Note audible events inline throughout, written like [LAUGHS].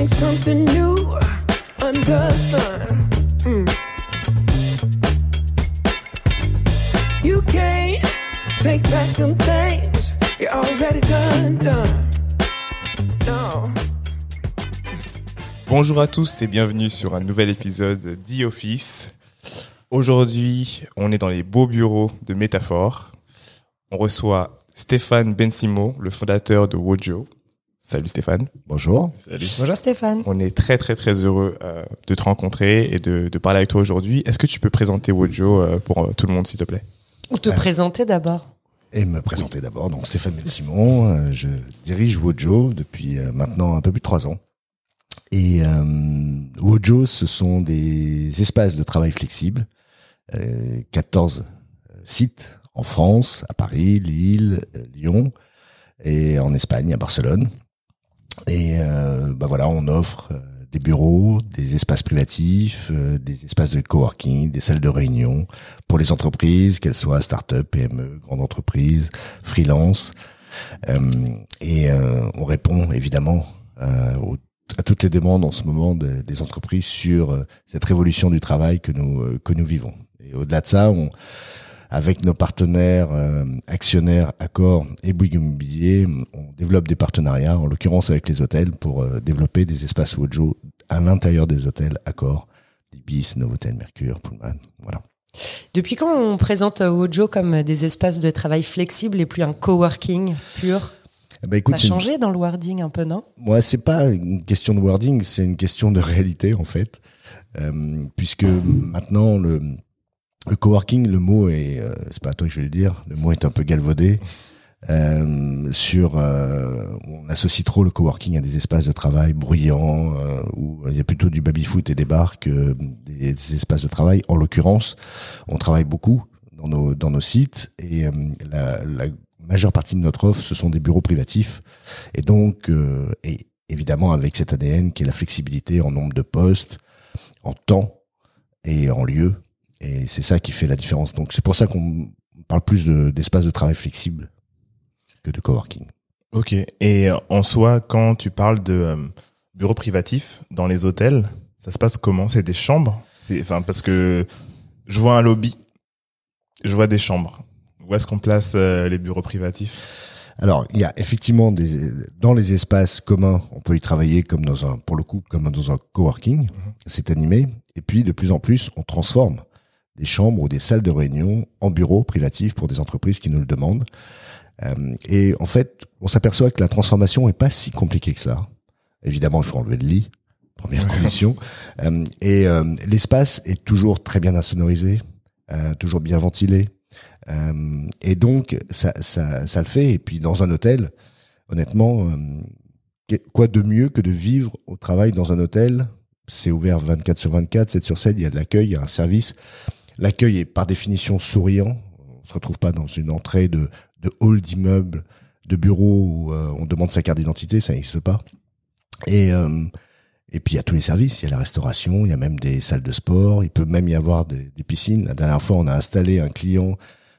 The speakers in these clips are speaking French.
make something new under the sun. Mm. You can't take back them things you already done, done. No. Bonjour à tous et bienvenue sur un nouvel épisode d'e-Office. Aujourd'hui, on est dans les beaux bureaux de Métaphore. On reçoit Stéphane Bensimo, le fondateur de Wojo. Salut Stéphane. Bonjour. Salut. Bonjour Stéphane. On est très très très heureux euh, de te rencontrer et de, de parler avec toi aujourd'hui. Est-ce que tu peux présenter Wojo euh, pour euh, tout le monde s'il te plaît? Ou te présenter d'abord. Et me présenter d'abord. Donc Stéphane Simon, euh, je dirige Wojo depuis euh, maintenant un peu plus de trois ans. Et euh, Wojo, ce sont des espaces de travail flexibles, euh, 14 sites en France, à Paris, Lille, Lyon et en Espagne, à Barcelone. Et euh, bah voilà, on offre euh, des bureaux, des espaces privatifs, euh, des espaces de coworking, des salles de réunion pour les entreprises, qu'elles soient start-up, PME, grandes entreprises, freelance. Euh, et euh, on répond évidemment euh, aux- à toutes les demandes en ce moment de- des entreprises sur cette révolution du travail que nous que nous vivons. Et au-delà de ça, on avec nos partenaires euh, actionnaires Accor et Bouygues Immobilier, on développe des partenariats, en l'occurrence avec les hôtels, pour euh, développer des espaces Wojo à l'intérieur des hôtels Accor, Ibis, Novotel, Mercure, Pullman, voilà. Depuis quand on présente Wojo comme des espaces de travail flexibles et plus un coworking pur? Ben, écoute, Ça a changé dans le wording un peu, non? Moi, c'est pas une question de wording, c'est une question de réalité en fait, Euh, puisque maintenant le le coworking, le mot est, euh, c'est pas à toi que je vais le dire, le mot est un peu galvaudé. [LAUGHS] Euh, sur, euh, on associe trop le coworking à des espaces de travail bruyants euh, où il y a plutôt du baby foot et des bars que des, des espaces de travail. En l'occurrence, on travaille beaucoup dans nos dans nos sites et euh, la, la majeure partie de notre offre, ce sont des bureaux privatifs et donc, euh, et évidemment avec cet ADN qui est la flexibilité en nombre de postes, en temps et en lieu. Et c'est ça qui fait la différence. Donc c'est pour ça qu'on parle plus de- d'espace de, travail flexible que de coworking. Ok. Et en soi, quand tu parles de euh, bureaux privatifs dans les hôtels, ça se passe comment? C'est des chambres? C'est enfin parce que je vois un lobby, je vois des chambres. Où est-ce qu'on place euh, les bureaux privatifs? Alors, il y a effectivement des dans les espaces communs, on peut y travailler comme dans un pour le coup comme dans un coworking, c'est animé et puis de plus en plus, on transforme des chambres ou des salles de réunion en bureaux privatifs pour des entreprises qui nous le demandent. Euh, et en fait, on s'aperçoit que la transformation est pas si compliquée que ça. Évidemment, il faut enlever le lit, première condition. [LAUGHS] Euh, et euh, l'espace est toujours très bien insonorisé, toujours bien ventilé. Et donc, ça, ça, ça le fait. Et puis, dans un hôtel, honnêtement, quoi de mieux que de vivre au travail dans un hôtel? C'est ouvert 24 sur 24, 7 sur 7, il y a de l'accueil, il y a un service. L'accueil est par définition souriant. On se retrouve pas dans une entrée de, de hall d'immeuble, de bureau où euh, on demande sa carte d'identité, ça n'existe pas. Et, euh, et puis il y a tous les services, il y a la restauration, il y a même des salles de sport, il peut même y avoir des, des piscines. La dernière fois, on a installé un client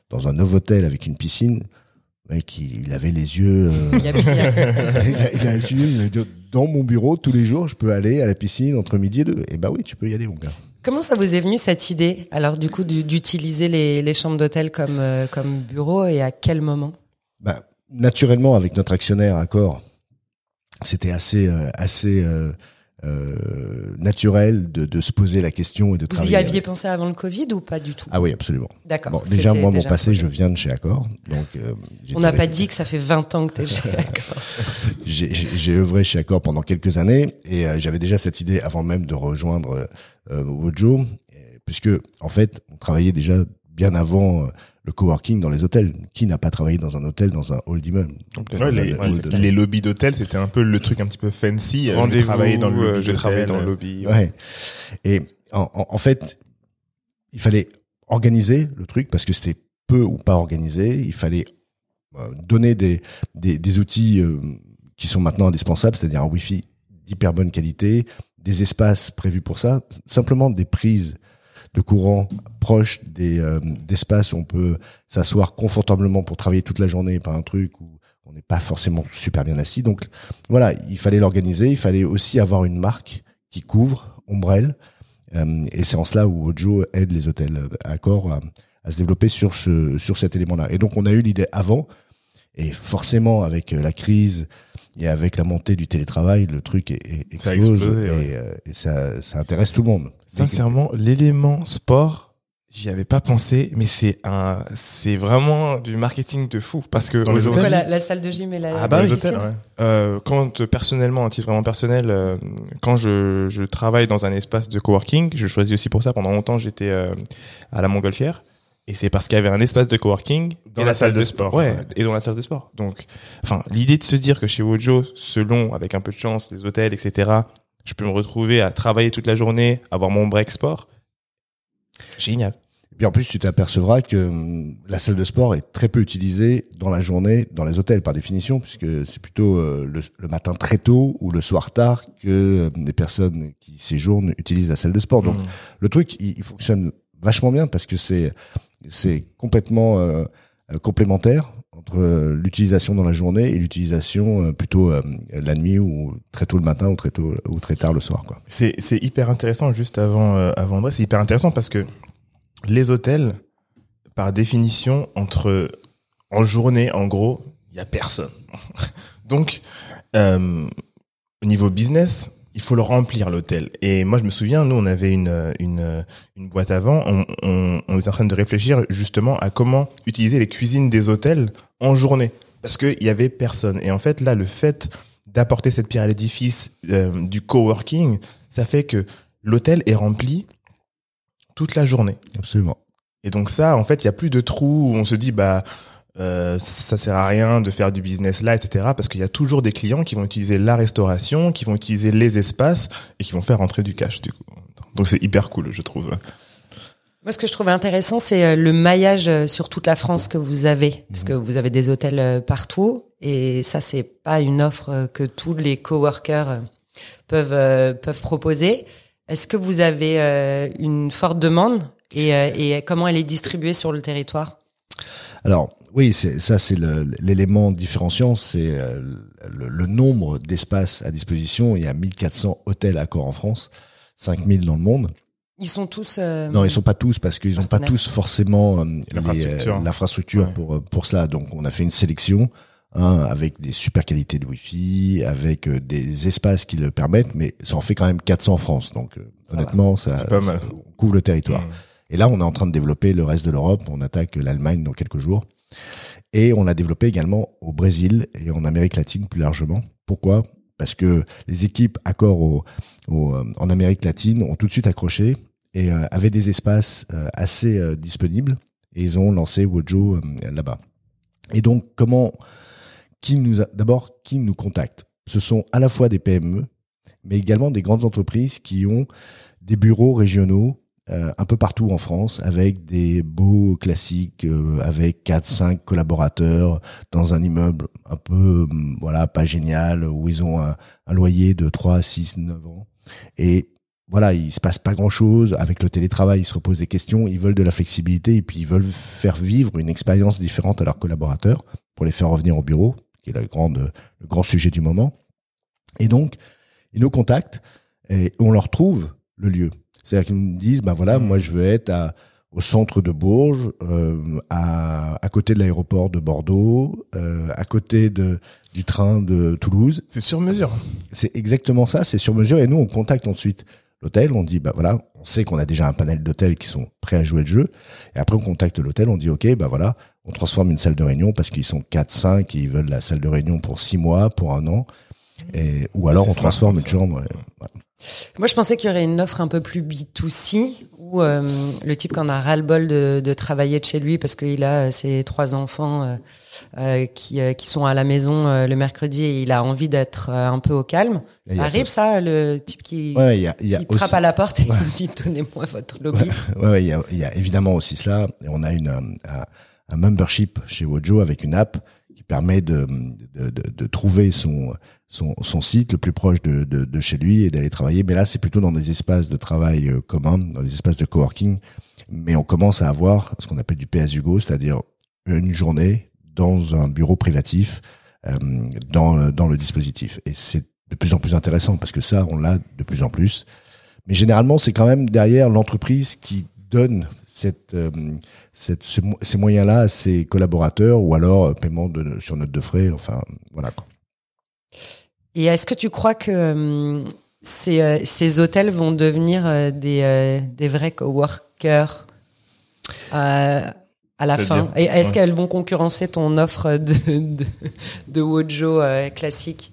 dans un hôtel avec une piscine. Mec, il il avait les yeux. euh, [LAUGHS] [LAUGHS] Il a il a, il a dit, dans mon bureau tous les jours, je peux aller à la piscine entre midi et deux. Et bah oui, tu peux y aller, mon gars. Comment ça vous est venu cette idée, alors du coup, du- d'utiliser les, chambres d'hôtel comme, euh, comme bureau et à quel moment? Bah, naturellement, avec notre actionnaire Accor, c'était assez, euh, euh, euh, naturel de, de se poser la question et de Vous travailler. y aviez pensé avant le Covid ou pas du tout? Ah oui, absolument. D'accord. Bon, déjà, moi, mon passé, je viens de chez Accor. Donc, euh, On n'a pas dit que ça fait 20 ans que t'es chez [LAUGHS] Accor. j'ai œuvré chez Accor pendant quelques années et euh, j'avais déjà cette idée avant même de rejoindre euh, Wojo, puisque en fait, on travaillait déjà bien avant euh, le coworking dans les hôtels. Qui n'a pas travaillé dans un hôtel, dans un hall d'immeuble Ouais, les, Ouais, lobbies d'hôtel, c'était un peu le truc un petit peu fancy. euh, Rendez-vous, travailler dans le euh, lobby je d'hôtel. dans le lobby. Ouais. Et en, en- en fait, il fallait organiser le truc parce que c'était peu ou pas organisé. Il fallait euh, donner des, des, des outils euh, qui sont maintenant indispensables, c'est-à-dire un Wi-Fi d'hyper bonne qualité, des espaces prévus pour ça, simplement des prises de courant proches des euh, d'espaces où on peut s'asseoir confortablement pour travailler toute la journée, pas un truc où on n'est pas forcément super bien assis. Donc voilà, il fallait l'organiser. Il fallait aussi avoir une marque qui couvre, ombrelle. Euh, et c'est en cela où Ojo aide les hôtels Accor à, à se développer sur ce sur cet élément-là. Et donc on a eu l'idée avant. Et forcément, avec la crise et avec la montée du télétravail, le truc est, est- explose explosé, et, ouais. euh, et ça, ça intéresse tout le monde. Sincèrement, l'élément sport, j'y avais pas pensé, mais c'est un, c'est vraiment du marketing de fou parce que Dans les aujourd'hui, hôtels Quoi, la, la salle de gym et la. Ah bah oui. Hôtels, ouais. euh, quand personnellement, à titre vraiment personnel, euh, quand je, je travaille dans un espace de coworking, je choisis aussi pour ça. Pendant longtemps, j'étais euh, à la Montgolfière. Et c'est parce qu'il y avait un espace de coworking Dans et la salle de sport. Ouais, Ouais. et dans la salle de sport. Donc, enfin, l'idée de se dire que chez Wojo, selon, avec un peu de chance, les hôtels, etc., je peux me retrouver à travailler toute la journée, avoir mon break sport. Génial. Et puis en plus, tu t'apercevras que hum, la salle de sport est très peu utilisée dans la journée dans les hôtels par définition, puisque c'est plutôt euh, le, le matin très tôt ou le soir tard que euh, les personnes qui séjournent utilisent la salle de sport. Donc Mm. le truc, il, il fonctionne vachement bien parce que c'est c'est complètement euh, euh, complémentaire entre euh, l'utilisation dans la journée et l'utilisation plutôt la nuit ou très tôt le matin ou très tôt ou très tard le soir. C'est c'est hyper intéressant juste avant avant André, c'est hyper intéressant parce que les hôtels par définition entre en journée en gros, il y a personne. [LAUGHS] Donc au niveau business, il faut le remplir l'hôtel. Et moi je me souviens, nous on avait une une une boîte avant, on, on on était en train de réfléchir justement à comment utiliser les cuisines des hôtels en journée parce qu'il y avait personne. Et en fait là le fait d'apporter cette pierre à l'édifice euh, du coworking, ça fait que l'hôtel est rempli toute la journée. Absolument. Et donc ça, en fait, il y a plus de trous où on se dit bah euh, ça sert à rien de faire du business là, etc. Parce qu'il y a toujours des clients qui vont utiliser la restauration, qui vont utiliser les espaces et qui vont faire rentrer du cash du coup. Donc c'est hyper cool, je trouve. Moi, ce que je trouvais intéressant, c'est euh, le maillage euh, sur toute la France que vous avez, parce que vous avez des hôtels euh, partout, et ça, c'est pas une offre que tous les coworkers peuvent euh, peuvent proposer. Est-ce que vous avez euh, une forte demande et, euh, et comment elle est distribuée sur le territoire? Alors oui, c'est ça, c'est le- l'élément différenciant, c'est euh, le, le nombre d'espaces à disposition. Il y a 1400 hôtels à corps en France, 5000 dans le monde. Ils sont tous. euh, Non, ils sont pas tous parce qu'ils ont pas tous forcément euh, L'infrastructure. euh, Ouais. pour pour cela. Donc on a fait une sélection hein, avec des super qualités de Wi-Fi, avec des espaces qui le permettent, mais ça en fait quand même 400 en France. Donc euh, honnêtement, ça, C'est pas ça- mal. on couvre le territoire. Mm. Et là, on est en train de développer le reste de l'Europe. On attaque l'Allemagne dans quelques jours. Et on l'a développé également au Brésil et en Amérique latine plus largement. Pourquoi? Parce que les équipes accords au, au, euh, en Amérique latine ont tout de suite accroché et euh, avaient des espaces euh, assez disponibles. Et ils ont lancé Wojo là-bas. Et donc, comment qui nous d'abord qui nous contacte? Ce sont à la fois des PME, mais également des grandes entreprises qui ont des bureaux régionaux euh, un peu partout en France avec des beaux classiques euh, avec 4 5 collaborateurs dans un immeuble un peu hum, voilà pas génial où ils ont un, loyer de 3 6 9 ans et voilà, il se passe pas grand chose avec le télétravail, ils se reposent des questions, ils veulent de la flexibilité et puis ils veulent faire vivre une expérience différente à leurs collaborateurs pour les faire revenir au bureau, qui est la grande, le grand sujet du moment. Et donc, ils nous contactent et on leur trouve le lieu. C'est-à-dire qu'ils nous disent, bah voilà, moi je veux être à, au centre de Bourges, euh, à, à côté de l'aéroport de Bordeaux, euh, à côté de, du train de Toulouse. C'est sur mesure. C'est exactement ça, c'est sur mesure. Et nous, on contacte ensuite l'hôtel, on dit, bah voilà, on sait qu'on a déjà un panel d'hôtels qui sont prêts à jouer le jeu. Et après, on contacte l'hôtel, on dit, OK, bah voilà, on transforme une salle de réunion parce qu'ils sont 4, 5 et ils veulent la salle de réunion pour 6 mois, pour un an. Et, ou alors, on transforme une chambre. voilà. Moi, je pensais qu'il y aurait une offre un peu plus B2C où euh, le type qui en a ras-le-bol de, de travailler de chez lui parce qu'il a euh, ses trois enfants euh, qui, qui sont à la maison le mercredi et il a envie d'être un peu au calme. Ça arrive, ça, le type qui, Ouais, il y a, il y a qui aussi- frappe à la porte et qui dit Donnez-moi votre lobby. Ouais, ouais, il y a, il y a évidemment aussi cela. Et on a une, un, un membership chez Wojo avec une app permet de, de, de, de trouver son, son, son site le plus proche de, de, chez lui et d'aller travailler. Mais là, c'est plutôt dans des espaces de travail euh, communs, dans des espaces de coworking. Mais on commence à avoir ce qu'on appelle du PS Hugo, c'est-à-dire une journée dans un bureau privatif euh, dans, dans le dispositif. Et c'est de plus en plus intéressant parce que ça, on l'a de plus en plus. Mais généralement, c'est quand même derrière l'entreprise qui donne cette, euh, cette, ce mo- ces moyens-là à ses collaborateurs ou alors euh, paiement de, sur note de frais. Enfin, voilà. quoi. Et est-ce que tu crois que euh, ces, euh, ces hôtels vont devenir euh, des, euh, des vrais coworkers euh, à la fin? Est-ce Ouais. qu'elles vont concurrencer ton offre de, de, de Wojo euh, classique?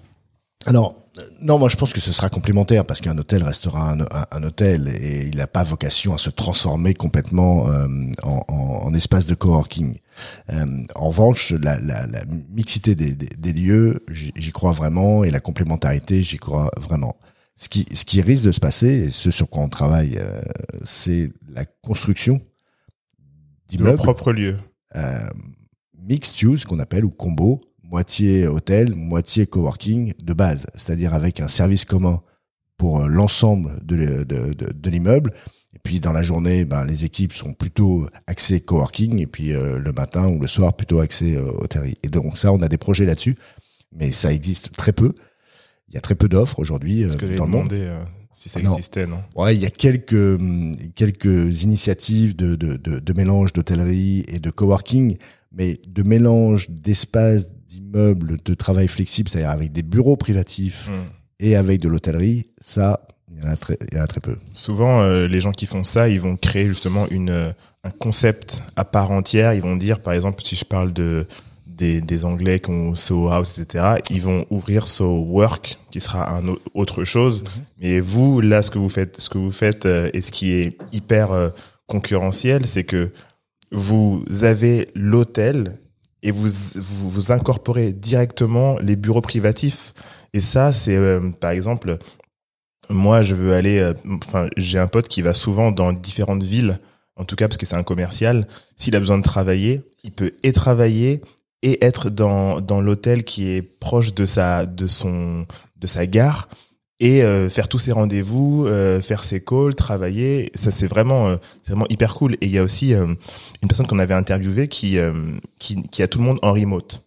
Alors, non, moi je pense que ce sera complémentaire parce qu'un hôtel restera un, un- un hôtel et il n'a pas vocation à se transformer complètement euh, en, en- en espace de coworking. Euh, en revanche, la, la- la mixité des, des- des lieux, j'y crois vraiment et la complémentarité, j'y crois vraiment. Ce qui, ce qui risque de se passer, et ce sur quoi on travaille, euh, c'est la construction De vos d'immeubles propres lieux. euh, mixed use qu'on appelle ou combo, moitié hôtel, moitié coworking de base, c'est-à-dire avec un service commun pour euh, l'ensemble de, de, de, de l'immeuble. Et puis dans la journée, ben, les équipes sont plutôt axées coworking et puis euh, le matin ou le soir plutôt axées euh, hôtellerie. Et donc ça, on a des projets là-dessus, mais ça existe très peu. Il y a très peu d'offres aujourd'hui euh, dans le monde. demandé si ça Non. existait, non? Ouais, il y a quelques hum, quelques initiatives de de, de, de mélange d'hôtellerie et de coworking, mais de mélange d'espaces, d'immeubles, de travail flexible, c'est-à-dire avec des bureaux privatifs Hmm. et avec de l'hôtellerie, ça, il y en a très, il y en a très peu. Souvent, euh, les gens qui font ça, ils vont créer justement une euh, un concept à part entière. Ils vont dire, par exemple, si je parle de des, des Anglais qui ont Soho House, etc., ils vont ouvrir Soho Work, qui sera un au- autre chose. Mais vous, là, ce que vous faites, ce que vous faites, euh, et ce qui est hyper concurrentiel, c'est que vous avez l'hôtel et vous, vous vous incorporez directement les bureaux privatifs. Et ça, c'est euh, par exemple, moi, je veux aller. euh, Enfin, j'ai un pote qui va souvent dans différentes villes, en tout cas parce que c'est un commercial. S'il a besoin de travailler, il peut et travailler et être dans dans l'hôtel qui est proche de sa de son de sa gare et euh, faire tous ses rendez-vous, euh, faire ses calls, travailler. Ça c'est vraiment euh, c'est vraiment hyper cool. Et il y a aussi euh, une personne qu'on avait interviewée qui euh, qui qui a tout le monde en remote.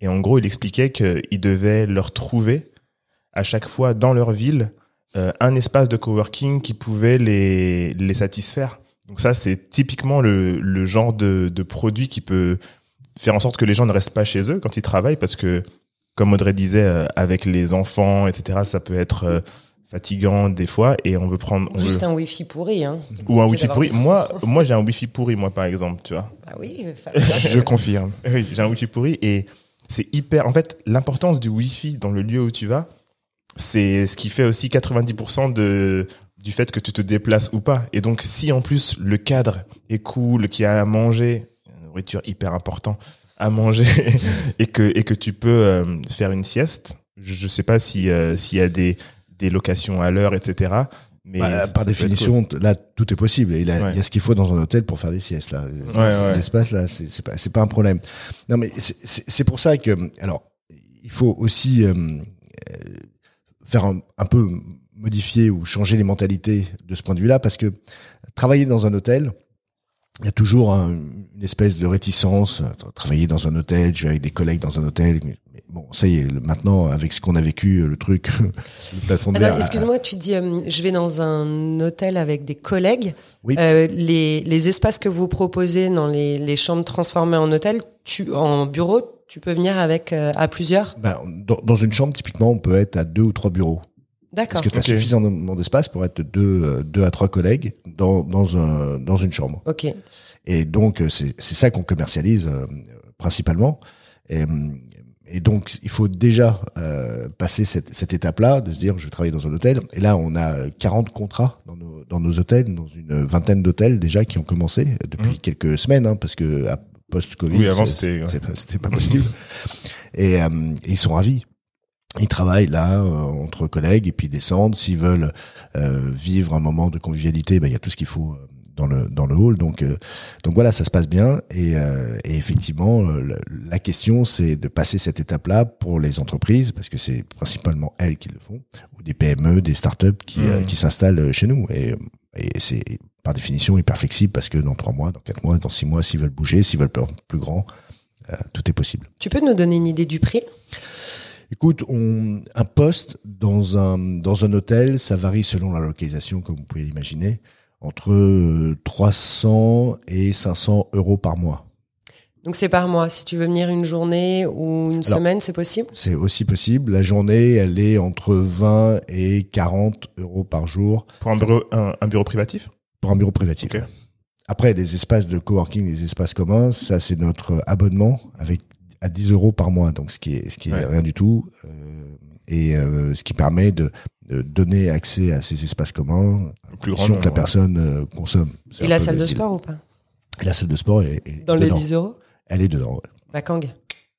Et en gros, il expliquait qu'il devait leur trouver à chaque fois dans leur ville euh, un espace de coworking qui pouvait les, les satisfaire. Donc ça, c'est typiquement le, le genre de, de produit qui peut faire en sorte que les gens ne restent pas chez eux quand ils travaillent parce que, comme Audrey disait, euh, avec les enfants, etc., ça peut être euh, fatigant des fois et on veut prendre... on Juste veut- un wifi pourri, hein Ou un wifi pourri. Moi, moi j'ai un wifi pourri, moi, par exemple, tu vois. Ah oui, Je [LAUGHS] confirme. Oui, j'ai un wifi pourri et c'est hyper. En fait, l'importance du wifi dans le lieu où tu vas, c'est ce qui fait aussi 90% de du fait que tu te déplaces ou pas. Et donc, si en plus le cadre est cool, qu'il y a à manger, une nourriture hyper important à manger, [LAUGHS] et que et que tu peux euh, faire une sieste. Je, je sais pas si euh, s'il y a des des locations à l'heure, etc. Mais Bah, par définition, là, tout est possible. Il, a- Ouais. il y a ce qu'il faut dans un hôtel pour faire des siestes. Là, ouais. l'espace là, c'est pas, c'est pas un problème. Non, mais c'est- pour ça que, alors, il faut aussi euh, euh, faire un, un peu modifier ou changer les mentalités de ce point de vue-là, parce que travailler dans un hôtel, il y a toujours un- une espèce de réticence. Attends, Travailler dans un hôtel, je vais avec des collègues dans un hôtel. Mais bon, ça y est, maintenant, avec ce qu'on a vécu, le truc, [LAUGHS] le plafond de. Ah excuse-moi, tu dis euh, je vais dans un hôtel avec des collègues. Oui. Euh, les, les espaces que vous proposez dans les, les chambres transformées en hôtel, tu, en bureau, tu peux venir avec euh, à plusieurs? Ben, dans, dans une chambre, typiquement, on peut être à deux ou trois bureaux. D'accord. Parce que tu as suffisamment d'espace pour être deux, euh, deux à trois collègues dans, dans, un, dans une chambre. Ok. Et donc, euh, c'est c'est ça qu'on commercialise euh, principalement. Et, euh, et donc, il faut déjà euh, passer cette, cette étape-là, de se dire, je vais travailler dans un hôtel. Et là, on a 40 contrats dans nos, dans nos hôtels, dans une vingtaine d'hôtels déjà qui ont commencé depuis Mhm. quelques semaines, hein, parce que à- post-Covid, Oui, avant, c'était- ouais. pas- c'était pas possible. [LAUGHS] et, euh, et ils sont ravis. Ils travaillent là euh, entre collègues et puis ils descendent. S'ils veulent euh, vivre un moment de convivialité, ben, il y a tout ce qu'il faut euh, dans le dans le hall. Donc euh, donc voilà, ça se passe bien. Et, euh, et effectivement, euh, la question c'est de passer cette étape-là pour les entreprises parce que c'est principalement elles qui le font, ou des PME, des startups qui euh, Mhm. qui s'installent chez nous. Et, et c'est par définition hyper flexible parce que dans trois mois, dans quatre mois, dans six mois, s'ils veulent bouger, s'ils veulent plus grand, euh, tout est possible. Tu peux nous donner une idée du prix? Écoute, on, un poste dans un dans un hôtel, ça varie selon la localisation, comme vous pouvez l'imaginer, entre euh, 300 et 500 euros par mois. Donc c'est par mois. Si tu veux venir une journée ou une Alors- semaine, c'est possible? C'est aussi possible. La journée, elle est entre 20 et 40 euros par jour Pour un bureau, un, un bureau privatif? Pour un bureau privatif. Après, les espaces de coworking, les espaces communs, ça c'est notre abonnement avec à 10 euros par mois, donc ce qui est ce qui est Ouais. rien du tout, euh, et euh, ce qui permet de, de donner accès à ces espaces communs, Le plus grand si que la ouais. personne euh, consomme. Et la salle le de sport ou pas? Et la salle de sport est, est Dans les dedans. 10 euros? Elle est dedans. ouais. Bah Kang.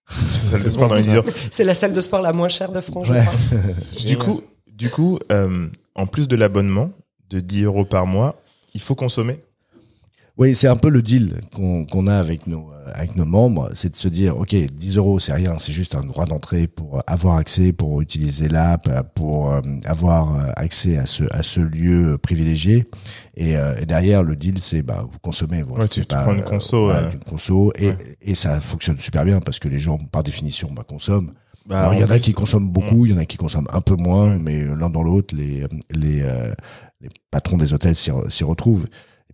10 heures. C'est la salle de sport la moins chère de France, Ouais. [LAUGHS] Du coup, du coup euh, en plus de l'abonnement de 10 euros par mois, il faut consommer? Oui, c'est un peu le deal qu'on qu'on a avec nos euh, avec nos membres, c'est de se dire, ok, 10 euros, c'est rien, c'est juste un droit d'entrée pour avoir accès, pour utiliser l'app, euh, pour euh, avoir accès à ce à ce lieu privilégié. Et, euh, et derrière, le deal, c'est bah vous consommez, vous Ouais, tu- tu prends une conso, voilà, une conso, et ouais. et ça fonctionne super bien parce que les gens, par définition, bah, consomment. Bah, Alors il y en a qui consomment beaucoup, il y en a qui consomment un peu moins, mais l'un dans l'autre, les les euh, les patrons des hôtels s'y re- s'y retrouvent.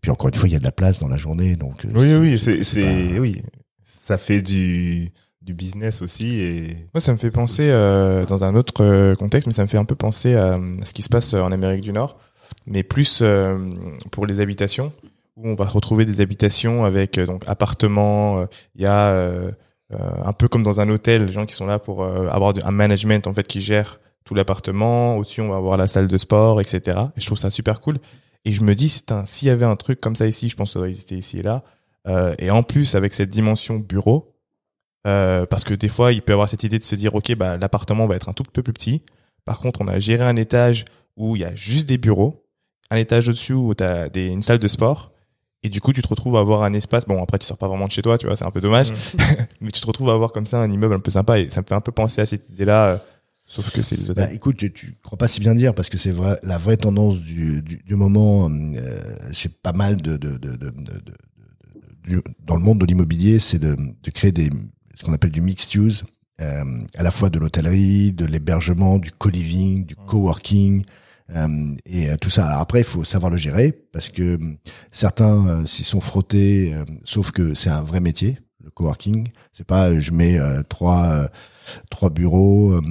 Et puis encore une fois, il y a de la place dans la journée, donc. euh, Oui, oui, c'est, pas- oui, ça fait du, du business aussi et Moi, ça me fait penser, euh, dans un autre euh, contexte, mais ça me fait un peu penser à, à ce qui se passe en Amérique du Nord, mais plus euh, pour les habitations, où on va retrouver des habitations avec donc appartements. euh, Il y a un peu comme dans un hôtel, les gens qui sont là pour euh, avoir un management en fait qui gère tout l'appartement. Au-dessus, on va avoir la salle de sport, etc. Et je trouve ça super cool. Et je me dis, s'il y avait un truc comme ça ici, je pense que ça doit exister ici et là. Euh, et en plus, avec cette dimension bureau, euh, parce que des fois, il peut avoir cette idée de se dire, ok, bah, l'appartement va être un tout peu plus petit. Par contre, on a géré un étage où il y a juste des bureaux, un étage au-dessus où tu as des, une salle de sport. Et du coup, tu te retrouves à avoir un espace. Bon, après, tu sors pas vraiment de chez toi, tu vois, c'est un peu dommage. [LAUGHS] mais tu te retrouves à avoir comme ça un immeuble un peu sympa. Et ça me fait un peu penser à cette idée-là. Sauf que c'est les hôtels. Bah, écoute, tu, tu crois pas si bien dire parce que c'est vrai, la vraie tendance du, du, du moment euh, chez pas mal de, de, de, de, de- de- de- du- dans le monde de l'immobilier, c'est de, de créer des ce qu'on appelle du mixed use, euh, à la fois de l'hôtellerie, de l'hébergement, du co-living, du coworking. Euh, et euh, tout ça. Alors après, il faut savoir le gérer parce que euh, certains euh, s'y sont frottés, euh, sauf que c'est un vrai métier, le coworking. C'est pas je mets euh, trois euh, trois bureaux euh,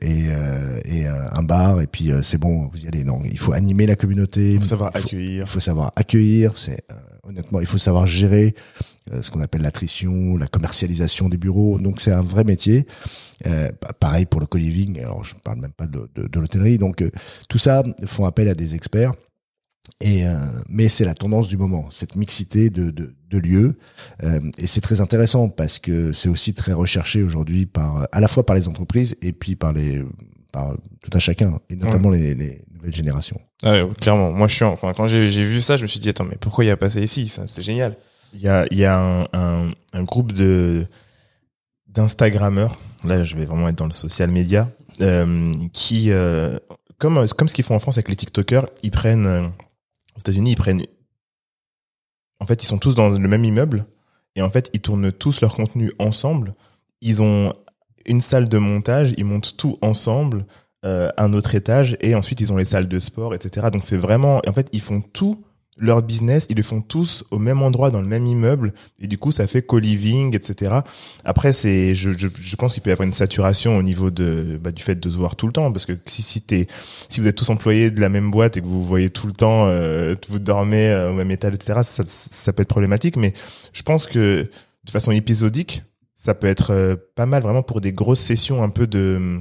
et, euh, et euh, un bar et puis euh, c'est bon, vous y allez. Non, il faut animer la communauté. il faut savoir il faut, accueillir. il faut savoir accueillir. C'est euh, honnêtement, il faut savoir gérer euh, ce qu'on appelle l'attrition, la commercialisation des bureaux. Donc c'est un vrai métier. Euh, pa- pareil pour le co-living. Alors je parle même pas de, de, de l'hôtellerie. Donc euh, tout ça font appel à des experts. Et euh, mais c'est la tendance du moment, cette mixité de, de, de lieux, Euh, et c'est très intéressant parce que c'est aussi très recherché aujourd'hui par à la fois par les entreprises et puis par les par tout un chacun, et notamment les, les nouvelles générations. Ah ouais, clairement. Moi, je suis en- quand, j'ai vu ça, je me suis dit, attends, mais pourquoi il y a pas ça ici? C'est génial. Il y a, il y a un, un, un groupe de d'Instagrammeurs, là je vais vraiment être dans le social media, euh, qui, euh, comme, comme ce qu'ils font en France avec les TikTokers, ils prennent, euh, aux États-Unis, ils prennent, en fait, ils sont tous dans le même immeuble, et en fait, ils tournent tous leur contenu ensemble. Ils ont une salle de montage, ils montent tout ensemble, euh, un autre étage, et ensuite ils ont les salles de sport, etc. Donc c'est vraiment, en fait, ils font tout leur business, ils le font tous au même endroit dans le même immeuble et du coup ça fait co-living etc. Après c'est je, je, je pense qu'il peut y avoir une saturation au niveau de bah, du fait de se voir tout le temps parce que si si t'es si vous êtes tous employés de la même boîte et que vous vous voyez tout le temps euh, vous dormez euh, au même étage etc. Ça, ça peut être problématique mais je pense que de façon épisodique ça peut être euh, pas mal vraiment pour des grosses sessions un peu de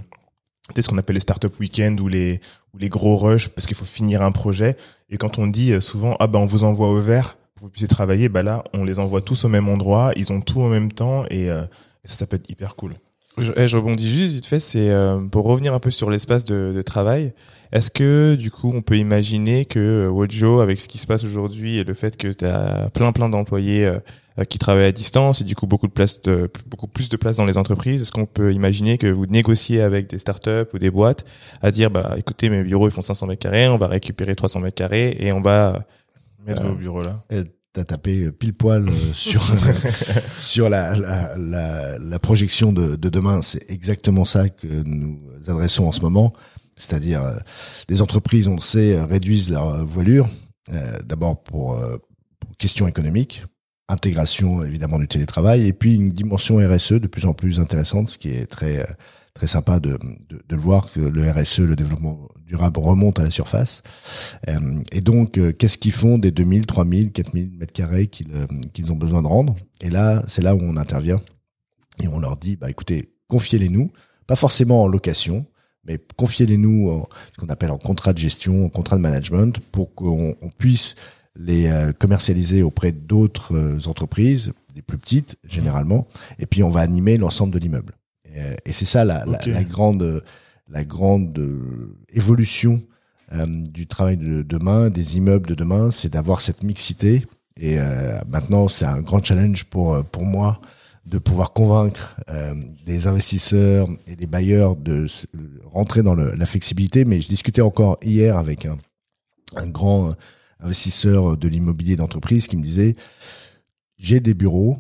ce qu'on appelle les startup week-end ou les ou les gros rushs parce qu'il faut finir un projet. Et quand on dit euh, souvent ah ben on vous envoie au vert pour que vous puissiez travailler bah là on les envoie tous au même endroit ils ont tout en même temps et, euh, et ça ça peut être hyper cool Je, eh, je rebondis juste vite fait, c'est euh, pour revenir un peu sur l'espace de, de travail. Est-ce que du coup on peut imaginer que euh, Wojo, avec ce qui se passe aujourd'hui et le fait que tu as plein plein d'employés euh, euh, qui travaillent à distance et du coup beaucoup de place de beaucoup plus de place dans les entreprises, est-ce qu'on peut imaginer que vous négociez avec des startups ou des boîtes à dire bah écoutez mes bureaux ils font 500 mètres carrés, on va récupérer 300 mètres carrés et on va mettre Euh, vos bureaux là t'as tapé pile poil euh, [LAUGHS] sur [LAUGHS] sur la, la, la, la projection de, de demain. C'est exactement ça que nous adressons en ce moment. C'est-à-dire, euh, les entreprises, on le sait, euh, réduisent leur voilure. euh, D'abord pour, euh, pour questions économiques, intégration évidemment du télétravail, et puis une dimension RSE de plus en plus intéressante, ce qui est très très sympa de, de, le voir que le RSE, le développement durable, remonte à la surface. Euh, et donc, euh, qu'est-ce qu'ils font des 2000, 3000, 4000 mètres carrés qu'ils euh, qu'ils ont besoin de rendre? Et là, c'est là où on intervient et on leur dit, bah écoutez, confiez-les nous, pas forcément en location, mais confiez-les nous en ce qu'on appelle en contrat de gestion, en contrat de management, pour qu'on on puisse les commercialiser auprès d'autres entreprises, des plus petites généralement, et puis on va animer l'ensemble de l'immeuble. Et, euh, et c'est ça la, la- la grande, la grande euh, évolution euh, du travail de demain, des immeubles de demain, c'est d'avoir cette mixité. Et euh, maintenant, c'est un grand challenge pour euh, pour moi de pouvoir convaincre euh, les investisseurs et les bailleurs de rentrer dans le- la flexibilité. Mais je discutais encore hier avec un, un grand investisseur de l'immobilier d'entreprise qui me disait j'ai des bureaux.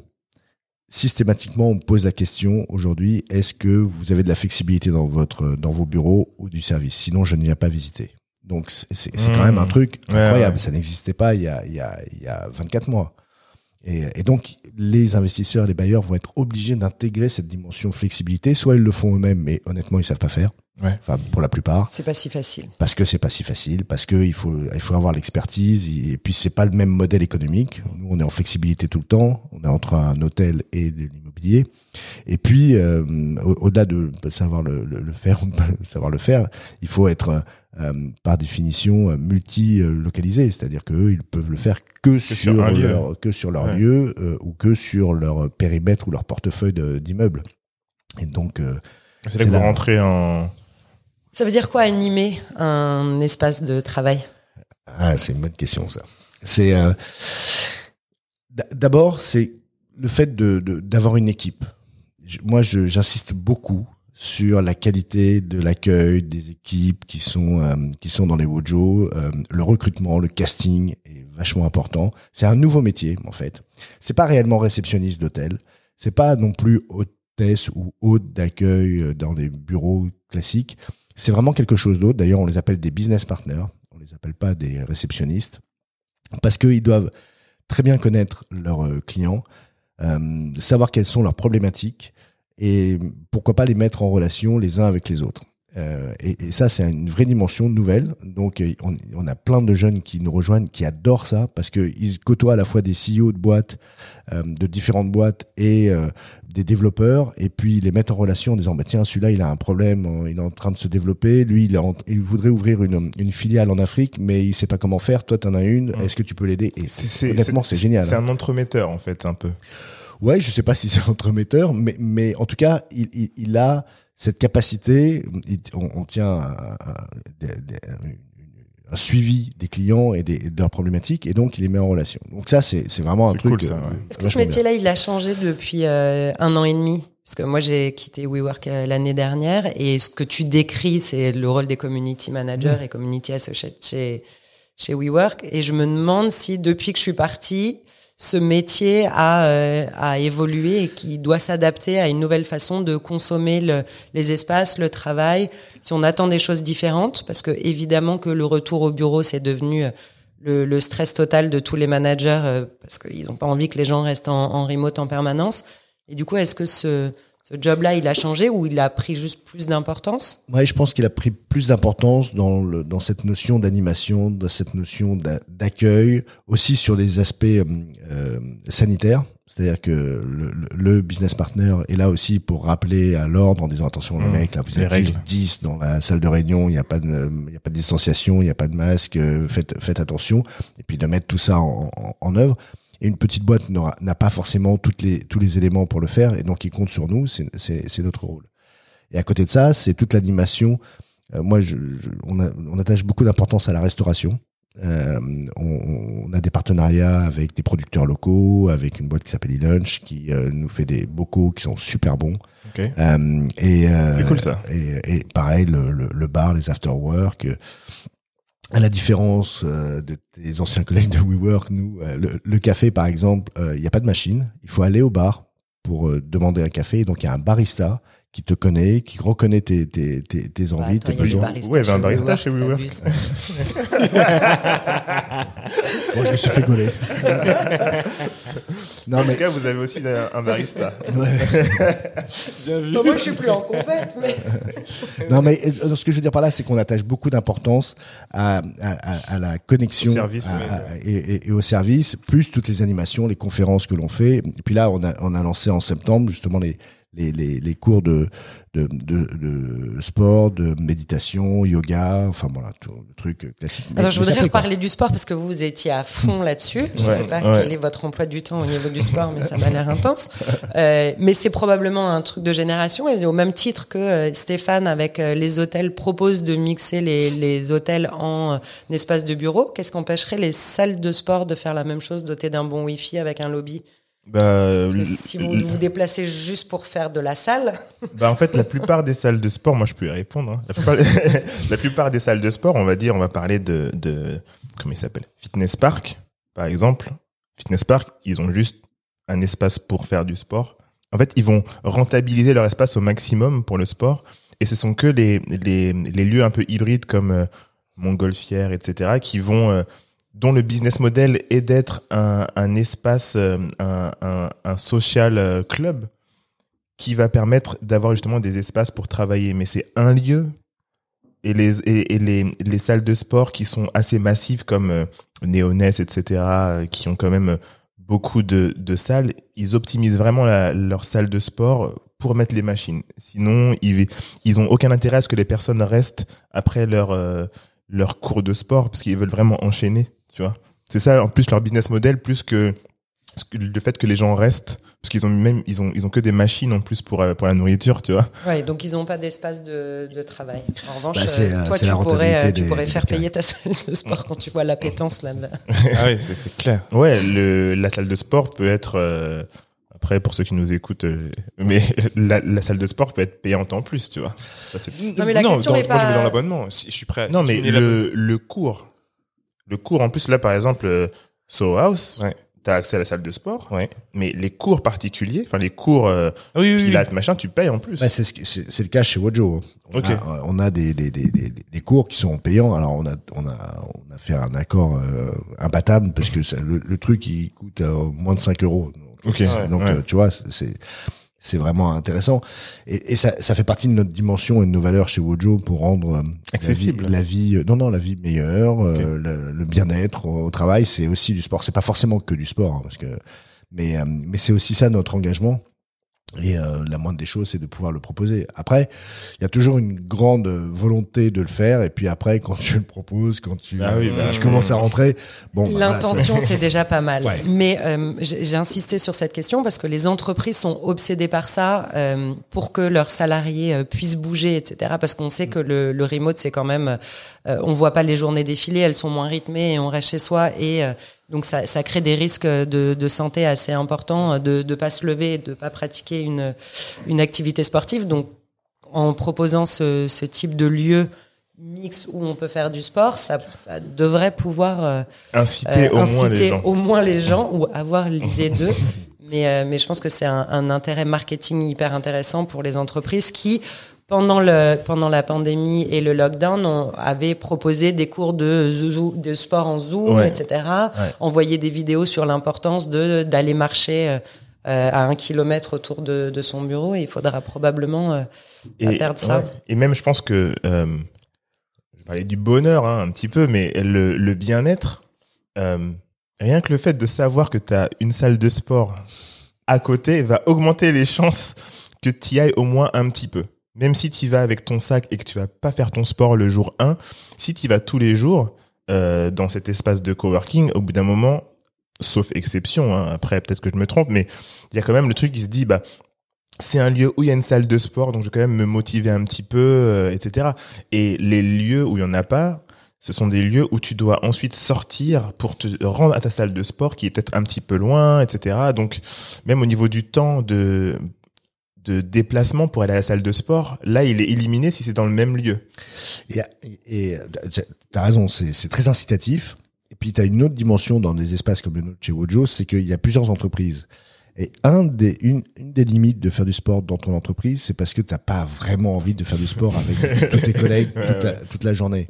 Systématiquement, on me pose la question aujourd'hui est-ce que vous avez de la flexibilité dans votre dans vos bureaux ou du service? Sinon, je ne viens pas visiter. Donc, c'est quand Mmh. même un truc Ouais, incroyable. ouais. Ça n'existait pas il y a il y a il y a 24 mois. Et, et donc, les investisseurs, les bailleurs vont être obligés d'intégrer cette dimension flexibilité. Soit ils le font eux-mêmes, mais honnêtement, ils savent pas faire. Ouais. Enfin, pour la plupart C'est pas si facile. parce que c'est pas si facile, parce que il faut il faut avoir l'expertise et puis c'est pas le même modèle économique. Nous on est en flexibilité tout le temps, on est entre un hôtel et de l'immobilier. Et puis euh, au- au-delà de savoir le, le, le faire savoir le faire, il faut être euh, par définition multi-localisé, c'est-à-dire que eux, ils peuvent le faire que, sur leur que sur leur Ouais. lieu euh, ou que sur leur périmètre ou leur portefeuille d'immeubles. Et donc euh, C'est là que vous rentrez en. Ça veut dire quoi animer un espace de travail? Ah, c'est une bonne question ça. C'est euh, d'abord c'est le fait de d'avoir une équipe. Moi, j'insiste beaucoup sur la qualité de l'accueil des équipes qui sont euh, qui sont dans les Wojo. Euh, le recrutement, le casting est vachement important. C'est un nouveau métier en fait. C'est pas réellement réceptionniste d'hôtel. C'est pas non plus hôtesse ou hôte d'accueil euh, dans les bureaux classiques. C'est vraiment quelque chose d'autre. D'ailleurs, on les appelle des business partners. On les appelle pas des réceptionnistes parce qu'ils doivent très bien connaître leurs euh, clients, euh, savoir quelles sont leurs problématiques et pourquoi pas les mettre en relation les uns avec les autres. Euh, et, et ça, c'est une vraie dimension nouvelle. Donc, euh, on, on a plein de jeunes qui nous rejoignent, qui adorent ça, parce qu'ils côtoient à la fois des CEO de boîtes, euh, de différentes boîtes, et euh, des développeurs, et puis ils les mettent en relation en disant, bah, tiens, celui-là, il a un problème, il est en train de se développer, lui, il, est en- il voudrait ouvrir une, une filiale en Afrique, mais il sait pas comment faire, toi, tu en as une, Mm. est-ce que tu peux l'aider? Et honnêtement, c'est génial. C'est hein. un entremetteur en fait un peu. Ouais, je sais pas si c'est entremetteur, mais mais en tout cas, il, il, il a cette capacité. il- on, on tient un, un- un suivi des clients et des, de leurs problématiques, et donc il les met en relation. Donc ça, c'est c'est vraiment un truc. cool, ça, ouais. Est-ce que ce métier-là, il a changé depuis euh, un an et demi Parce que moi, j'ai quitté WeWork euh, l'année dernière et ce que tu décris, c'est le rôle des community managers et community associates chez, chez WeWork. Et je me demande si, depuis que je suis partie, ce métier a, euh, évolué et qui doit s'adapter à une nouvelle façon de consommer le- les espaces, le travail. Si on attend des choses différentes, parce que évidemment que le retour au bureau, c'est devenu euh, le, le stress total de tous les managers euh, parce qu'ils n'ont pas envie que les gens restent en, en remote en permanence. Et du coup, est-ce que ce, ce job-là, il a changé ou il a pris juste plus d'importance? Ouais, je pense qu'il a pris plus d'importance dans le dans cette notion d'animation, dans cette notion d'a- d'accueil, aussi sur les aspects euh, euh, sanitaires. C'est-à-dire que le, le- le business partner est là aussi pour rappeler à l'ordre en disant attention les Mmh, mecs là vous êtes juste règles. 10 dans la salle de réunion, il n'y a pas de il y a pas de distanciation, il n'y a pas de masque, euh, faites faites attention et puis de mettre tout ça en, en, en œuvre. Et une petite boîte n'a pas forcément toutes les tous les éléments pour le faire et donc il compte sur nous, c'est notre rôle. Et à côté de ça, c'est toute l'animation. Euh, moi, je, je- on, a- on attache beaucoup d'importance à la restauration. Euh, on, on a des partenariats avec des producteurs locaux, avec une boîte qui s'appelle E-Lunch, qui euh, nous fait des bocaux qui sont super bons. Ok. Euh, et, euh, C'est cool, ça. Et, et pareil, le, le, le bar, les after-work. À la différence euh, de tes anciens collègues de WeWork, nous, euh, le, café par exemple, euh, il n'y a pas de machine. Il faut aller au bar pour euh, demander un café. Donc il y a un barista qui te connaît, qui reconnaît tes, tes, tes, tes Bah, envies, attends, tes besoins. Ouais, il y avait un barista WeWork, chez WeWork. [LAUGHS] Bon, je me suis fait gauler. [LAUGHS] non En mais tout cas, vous avez aussi un, barista. [LAUGHS] ouais. Bien vu. Bah, moi, je suis plus en compète, mais. non mais euh, ce que je veux dire par là, c'est qu'on attache beaucoup d'importance à, à, à, à la connexion Au service, à- ouais. à- et, et- et au service, plus toutes les animations, les conférences que l'on fait. Et puis là, on a, on a lancé en septembre justement les les, les, les cours de, de, de, de sport, de méditation, yoga, enfin voilà, tout le truc classique. Alors, je mais voudrais reparler du sport parce que vous, étiez à fond là-dessus. Je Ouais, sais pas ouais. quel est votre emploi du temps au niveau du sport, mais ça m'a l'air intense. [LAUGHS] Euh, mais c'est probablement un truc de génération et au même titre que euh, Stéphane avec euh, les hôtels propose de mixer les, les hôtels en espace de bureau. Qu'est-ce qu'empêcherait les salles de sport de faire la même chose, dotées d'un bon wifi avec un lobby? Bah, Parce que l- si vous vous déplacez juste pour faire de la salle, [LAUGHS] Bah en fait, la plupart des salles de sport, moi je peux y répondre. hein. La, plupart, [LAUGHS] la plupart des salles de sport, on va dire, on va parler de, de comment il s'appelle, Fitness Park, par exemple. Fitness Park, ils ont juste un espace pour faire du sport. En fait, ils vont rentabiliser leur espace au maximum pour le sport, et ce sont que les les, les lieux un peu hybrides comme euh, Montgolfière, etc., qui vont euh, dont le business model est d'être un, espace, euh, un, social euh, club qui va permettre d'avoir justement des espaces pour travailler. Mais c'est un lieu. Et les, les, les salles de sport qui sont assez massives comme euh, Néonès, etc., qui ont quand même beaucoup de, salles, ils optimisent vraiment la, leur salle de sport pour mettre les machines. Sinon, ils, ils aucun intérêt à ce que les personnes restent après leur, leur cours de sport parce qu'ils veulent vraiment enchaîner, tu vois. C'est ça, en plus, leur business model, plus que le fait que les gens restent, parce qu'ils ont même, ils ont, ils ont que des machines en plus pour, euh, pour la nourriture, tu vois. ouais, donc ils n'ont pas d'espace de, de travail. En revanche, Bah, euh, euh, toi, tu la pourrais, tu pourrais faire payer ta salle de sport quand tu vois l'appétence là. de- [LAUGHS] Ah oui, c'est c'est clair. Ouais, le, la salle de sport peut être, euh, après, pour ceux qui nous écoutent, euh, mais [LAUGHS] la, la salle de sport peut être payante en plus, tu vois. Ça, c'est- Non, mais la question dans- est moi je vais dans l'abonnement. Si, je suis prêt. non, si tu mais le cours, le cours, en plus, là, par exemple, euh, Soho House, Ouais. t'as accès à la salle de sport, Ouais. mais les cours particuliers, enfin, les cours, euh, Ah Oui, pilates, machin, tu payes en plus. Bah, c'est, ce qui- c'est, c'est le cas chez Wojo. On a, euh, on a des, des, des, des, des cours qui sont payants. Alors on a, on a, on a fait un accord euh, imbattable parce que ça- le, le truc il coûte euh, moins de 5 euros. Donc, Ouais, euh, tu vois, c'est- c'est vraiment intéressant et, et ça, ça fait partie de notre dimension et de nos valeurs chez Wojo pour rendre euh, Accessible. la vie, la vie euh, non non la vie meilleure, euh, le, le bien-être au, au travail, c'est aussi du sport. C'est pas forcément que du sport hein, parce que mais mais c'est aussi ça notre engagement. Et euh, la moindre des choses, c'est de pouvoir le proposer. Après, il y a toujours une grande volonté de le faire. Et puis après, quand tu le proposes, quand tu, Ah oui, bah, tu commences à rentrer, bon, bah, L'intention, c'est déjà pas mal. Ouais. Mais euh, j'ai j'ai insisté sur cette question parce que les entreprises sont obsédées par ça euh, pour que leurs salariés euh, puissent bouger, etc. Parce qu'on sait que le, le remote, c'est quand même, euh, on voit pas les journées défiler, elles sont moins rythmées et on reste chez soi et euh, donc ça, ça crée des risques de, de santé assez importants, de ne pas se lever, de pas pratiquer une, une activité sportive. Donc en proposant ce, ce type de lieu mix où on peut faire du sport, ça, ça devrait pouvoir euh, Inciter euh, au moins les gens. au moins les gens ou avoir l'idée d'eux. Mais, euh, mais je pense que c'est un, un intérêt marketing hyper intéressant pour les entreprises qui, pendant, le, pendant la pandémie et le lockdown, on avait proposé des cours de, zou- de sport en Zoom, Ouais. etc. Envoyer des vidéos sur l'importance de d'aller marcher euh, à un kilomètre autour de, de son bureau. Et il faudra probablement euh, perdre ça. ouais. Et même, je pense que, euh, je parler du bonheur hein, un petit peu, mais le, le bien-être, euh, rien que le fait de savoir que tu as une salle de sport à côté va augmenter les chances que tu y ailles au moins un petit peu. Même si tu vas avec ton sac et que tu vas pas faire ton sport le jour 1, si tu vas tous les jours euh, dans cet espace de coworking, au bout d'un moment, sauf exception, hein, après peut-être que je me trompe, mais il y a quand même le truc qui se dit, bah, c'est un lieu où il y a une salle de sport, donc je vais quand même me motiver un petit peu, euh, etc. Et les lieux où il y en a pas, ce sont des lieux où tu dois ensuite sortir pour te rendre à ta salle de sport qui est peut-être un petit peu loin, etc. Donc même au niveau du temps de de déplacement pour aller à la salle de sport. Là, il est éliminé si c'est dans le même lieu. Et, t'as raison, c'est très incitatif. Et puis t'as une autre dimension dans des espaces comme le nôtre chez Wojo, c'est qu'il y a plusieurs entreprises. Et un des, une, une des limites de faire du sport dans ton entreprise, c'est parce que t'as pas vraiment envie de faire du sport avec [LAUGHS] tous tes collègues toute la, toute la journée.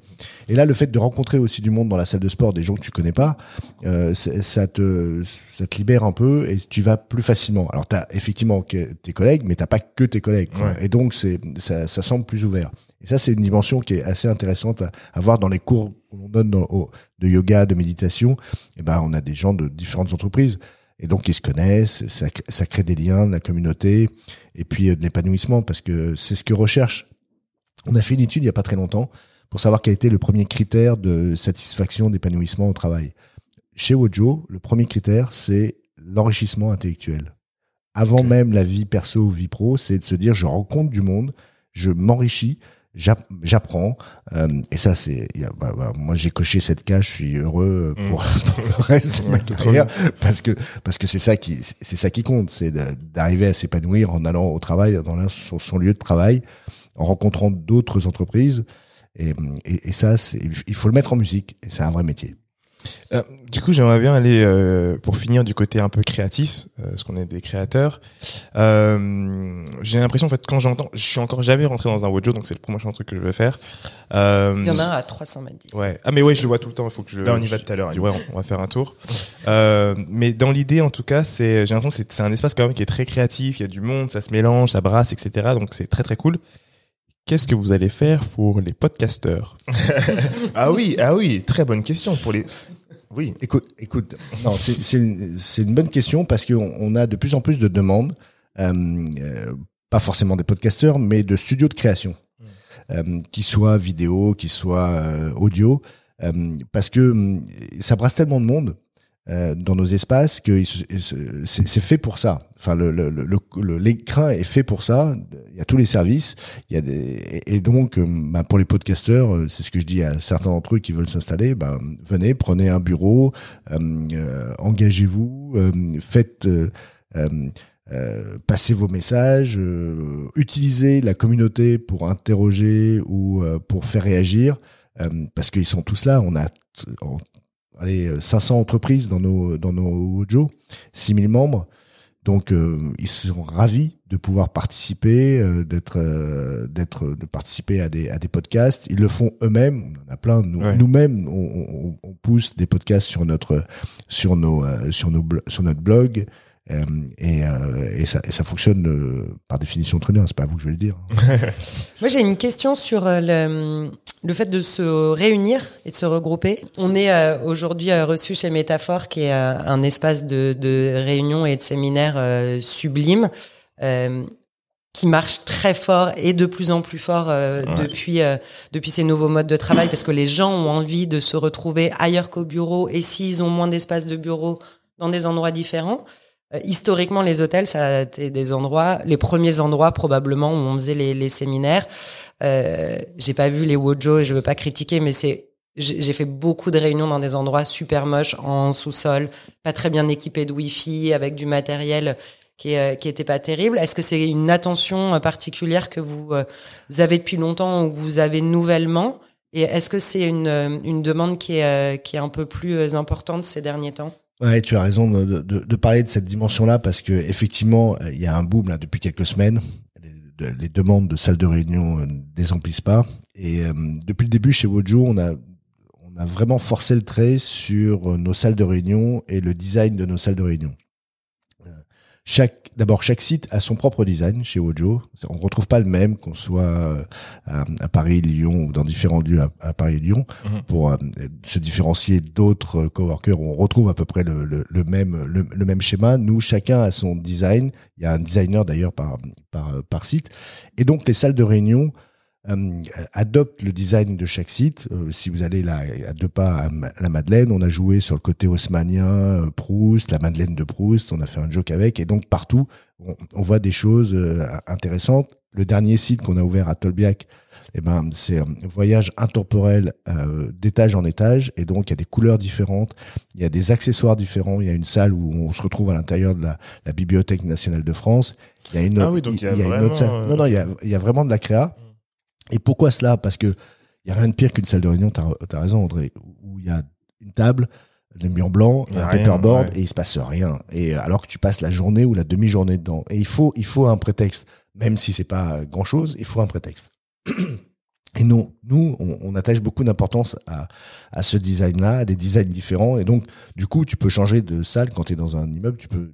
Et là, le fait de rencontrer aussi du monde dans la salle de sport, des gens que tu connais pas, euh, ça te, ça te libère un peu et tu vas plus facilement. Alors t'as effectivement que tes collègues, mais t'as pas que tes collègues. quoi. Ouais. Et donc c'est, ça, ça semble plus ouvert. Et ça, c'est une dimension qui est assez intéressante à, à voir dans les cours qu'on donne dans- au- de yoga, de méditation. Et ben, on a des gens de différentes entreprises. Et donc, ils se connaissent, ça, ça crée des liens, de la communauté, et puis euh, de l'épanouissement, parce que c'est ce que recherche. On a fait une étude il y a pas très longtemps pour savoir quel était le premier critère de satisfaction, d'épanouissement au travail. Chez Wojo, le premier critère, c'est l'enrichissement intellectuel. Avant même la vie perso, vie pro, c'est de se dire, je rencontre du monde, je m'enrichis, j'apprends, euh, et ça, c'est, bah, bah, moi j'ai coché cette case, je suis heureux Mm. pour, [LAUGHS] pour le reste de ma carrière, parce que parce que c'est ça qui c'est ça qui compte, c'est d'arriver à s'épanouir en allant au travail, dans la- son, son lieu de travail, en rencontrant d'autres entreprises, et, et, et ça, c'est, il faut le mettre en musique, et c'est un vrai métier. Euh, du coup, j'aimerais bien aller euh, pour finir du côté un peu créatif, euh, parce qu'on est des créateurs. Euh, J'ai l'impression en fait quand j'entends, je suis encore jamais rentré dans un Wojo, donc c'est le prochain truc que je vais faire. Euh, Il y en a un à 300 mètres d'ici. Ouais. Ah mais ouais, je le vois tout le temps. Il faut que je. Là, on y va tout à l'heure, Ouais, on, on va faire un tour. euh, mais dans l'idée, en tout cas, c'est j'ai l'impression que c'est c'est un espace quand même qui est très créatif. Il y a du monde, ça se mélange, ça brasse, etc. Donc c'est très très cool. Qu'est-ce que vous allez faire pour les podcasteurs? [LAUGHS] Ah oui, ah oui, très bonne question pour les. [LAUGHS] Oui. Écoute, écoute, non, c'est c'est une, c'est une bonne question parce qu'on on a de plus en plus de demandes, euh, euh, pas forcément des podcasteurs, mais de studios de création, euh, qui soient vidéo, qui soient euh, audio, euh, parce que ça brasse tellement de monde euh, dans nos espaces que c'est fait pour ça. Enfin, le le- le- le- l'écran est fait pour ça. Il y a tous les services. Il y a des et donc euh, bah, pour les podcasteurs, euh, c'est ce que je dis à certains d'entre eux qui veulent s'installer. Ben venez, prenez un bureau, engagez-vous, faites. euh, passez vos messages, utilisez la communauté pour interroger ou euh, pour faire réagir, parce qu'ils sont tous là. On a allez, euh, 500 entreprises dans nos dans nos Wojo, 6000 membres. Donc euh, ils sont ravis de pouvoir participer, euh, d'être euh, d'être de participer à des à des podcasts. Ils le font eux-mêmes. On en a plein. Nous, Ouais. Nous-mêmes, on, on, on pousse des podcasts sur notre sur nos euh, sur nos sur notre blog. Euh, et, euh, et, ça, et ça fonctionne euh, par définition très bien. C'est pas à vous que je vais le dire. [LAUGHS] Moi, j'ai une question sur le, le fait de se réunir et de se regrouper. On est euh, aujourd'hui euh, reçu chez Métaphore, qui est euh, un espace de, de réunion et de séminaire euh, sublime, euh, qui marche très fort et de plus en plus fort euh, Ouais. depuis euh, depuis ces nouveaux modes de travail, parce que les gens ont envie de se retrouver ailleurs qu'au bureau, et s'ils ont moins d'espace de bureau dans des endroits différents. Euh, historiquement, les hôtels, ça a été des endroits, les premiers endroits probablement où on faisait les, séminaires. Euh, j'ai pas vu les Wojo et je veux pas critiquer, mais c'est j'ai fait beaucoup de réunions dans des endroits super moches, en sous-sol, pas très bien équipés de Wi-Fi, avec du matériel qui, est, euh, qui était pas terrible. Est-ce que c'est une attention particulière que vous, avez depuis longtemps ou vous avez nouvellement? Et est-ce que c'est une, demande qui est, un peu plus importante ces derniers temps? Ouais, tu as raison de, de, de parler de cette dimension-là parce que effectivement, euh, il y a un boom là depuis quelques semaines. Les, les demandes de salles de réunion euh, ne désemplissent pas. Et euh, depuis le début chez Wojo, on a on a vraiment forcé le trait sur euh, nos salles de réunion et le design de nos salles de réunion. Chaque, d'abord, chaque site a son propre design chez Wojo. On retrouve pas le même qu'on soit euh, à, à Paris, Lyon ou dans différents lieux à, à Paris Lyon Mhm. pour euh, se différencier d'autres euh, coworkers on retrouve à peu près le, le, le même le, le même schéma. Nous, chacun a son design. Il y a un designer d'ailleurs par par par site. Et donc les salles de réunion euh, adoptent le design de chaque site. Euh, si vous allez là à deux pas à la Madeleine, on a joué sur le côté haussmanien, euh, Proust, la Madeleine de Proust. On a fait un joke avec. Et donc partout, on, on voit des choses intéressantes. le dernier site qu'on a ouvert à Tolbiac, eh ben, c'est un voyage intemporel euh, d'étage en étage, et donc il y a des couleurs différentes, il y a des accessoires différents, il y a une salle où on se retrouve à l'intérieur de la, la Bibliothèque nationale de France, il y a une, Ah oui, donc il y a une vraiment, autre salle. Non, non, il y a, il y a vraiment de la créa. Et pourquoi cela? Parce que il y a rien de pire qu'une salle de réunion, t'as as raison André, où il y a une table, des murs blancs, un paperboard ouais. et il se passe rien. Et alors que tu passes la journée ou la demi-journée dedans. Et il faut, il faut un prétexte, même si c'est pas grand chose, il faut un prétexte. [CLEARS THROAT] Et non, nous, on, on attache beaucoup d'importance à, à ce design-là, à des designs différents. Et donc, du coup, tu peux changer de salle quand tu es dans un immeuble, tu peux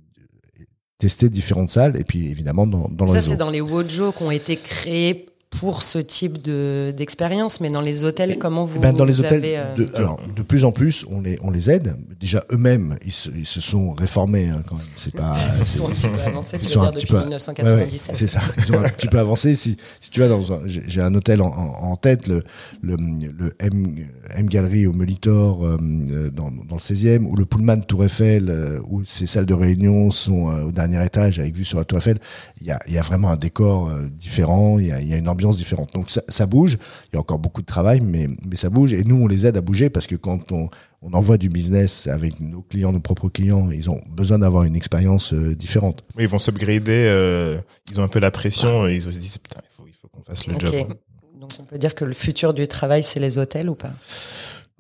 tester différentes salles. Et puis, évidemment, dans, dans le Ça, c'est dans les Wojo qui ont été créés pour ce type de d'expérience, mais dans les hôtels, comment vous, Ben, dans les vous hôtels, avez, euh, de, alors de plus en plus, on les on les aide. Déjà eux-mêmes, ils se, ils se sont réformés hein, quand même. C'est pas. [LAUGHS] ils sont un petit peu avancés, ils sont un petit depuis peu- 1997. Ouais, ouais, c'est ça. Ils ont un petit peu avancé. Si, si tu vas dans un, j'ai un hôtel en, en, en tête, le, le, le M, M Gallery au Molitor, euh, euh, dans, dans le 16e, ou le Pullman Tour Eiffel, euh, où ces salles de réunion sont au dernier étage avec vue sur la Tour Eiffel. Il y a, il y a vraiment un décor différent. Il y a, il y a une ambiance différente. Donc ça, ça bouge. Il y a encore beaucoup de travail, mais, mais ça bouge. Et nous, on les aide à bouger parce que quand on, on envoie du business avec nos clients, nos propres clients, ils ont besoin d'avoir une expérience euh, différente. Oui, Ils vont s'upgrader, euh, ils ont un peu la pression, et ils se disent, putain, il faut, il faut qu'on fasse le job. Donc on peut dire que le futur du travail, c'est les hôtels ou pas?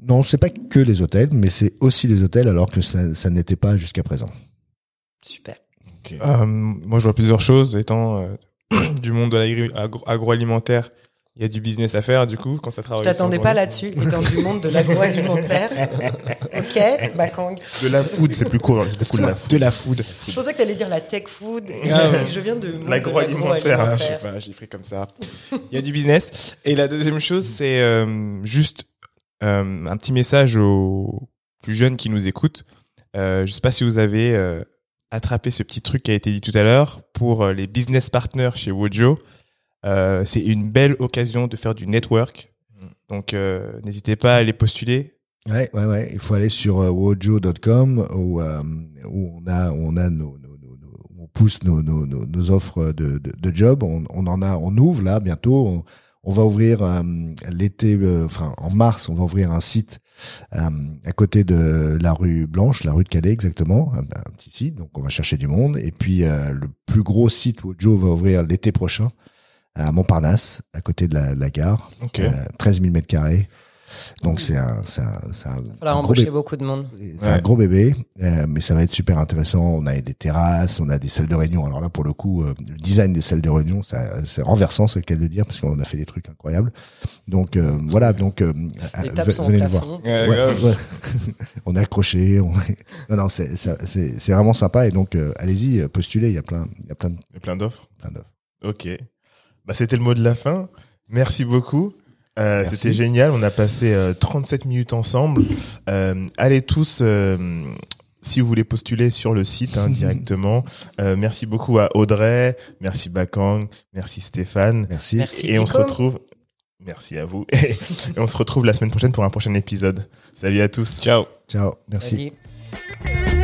Non, c'est pas que les hôtels, mais c'est aussi les hôtels, alors que ça, ça n'était pas jusqu'à présent. Super. Euh, moi, je vois plusieurs choses. Étant euh, [CLEARS THROAT] du monde de l'agri- agro- agroalimentaire, il y a du business à faire, du coup, quand ça Je travaille. t'attendais sur- pas là-dessus, et dans du monde de l'agroalimentaire. [LAUGHS] ok, Bakang. De la food, c'est plus court. C'est cool, de la food. De la food. Je pensais que t'allais dire la tech food. Ah ouais. Je viens de L'agroalimentaire, Ah, je sais l'agroalimentaire. pas, j'ai pris comme ça. Il y a du business. Et la deuxième chose, c'est euh, juste euh, un petit message aux plus jeunes qui nous écoutent. Euh, je sais pas si vous avez attrapé ce petit truc qui a été dit tout à l'heure pour euh, les business partners chez Wojo. Euh, c'est une belle occasion de faire du network. Donc, euh, n'hésitez pas à les postuler. Ouais, ouais, ouais. Il faut aller sur euh, wojo.com où, où on a, on a nos, nos- on pousse nos, offres de, de, job. On, on en a, on ouvre là bientôt. On va ouvrir euh, l'été, euh, enfin en mars, on va ouvrir un site euh, à côté de la rue Blanche, la rue de Calais exactement, un, un petit site. Donc on va chercher du monde. Et puis euh, le plus gros site Wojo va ouvrir l'été prochain à Montparnasse, à côté de la, de la gare, Ok. euh, 13 000 mètres carrés. Donc c'est un, c'est un, c'est un, Il va falloir un gros embaucher bébé. beaucoup de monde. C'est un gros bébé, euh, mais ça va être super intéressant. On a des terrasses, on a des salles de réunion. Alors là, pour le coup, euh, le design des salles de réunion, ça- c'est renversant, c'est le cas de le dire, parce qu'on a fait des trucs incroyables. Donc euh, voilà, donc euh, euh, ve- sont venez le voir. plafond. Ouais, Ouais, grave. ouais. [LAUGHS] on est accroché. On. [LAUGHS] Non, non, c'est ça- c'est c'est vraiment sympa. Et donc, euh, allez-y, postulez. Il y a plein, il y a plein, de- Il y a plein d'offres. plein d'offres. Ok. Bah, c'était le mot de la fin. Merci beaucoup. Euh. C'était génial. On a passé euh, 37 minutes ensemble. Euh, allez tous, euh, si vous voulez postuler sur le site hein, [LAUGHS] directement. Euh, merci beaucoup à Audrey. Merci Bakang. Merci Stéphane. Merci. Merci. Et on se retrouve. Merci à vous. [LAUGHS] Et on se retrouve la semaine prochaine pour un prochain épisode. Salut à tous. Ciao. Ciao. Merci. Salut.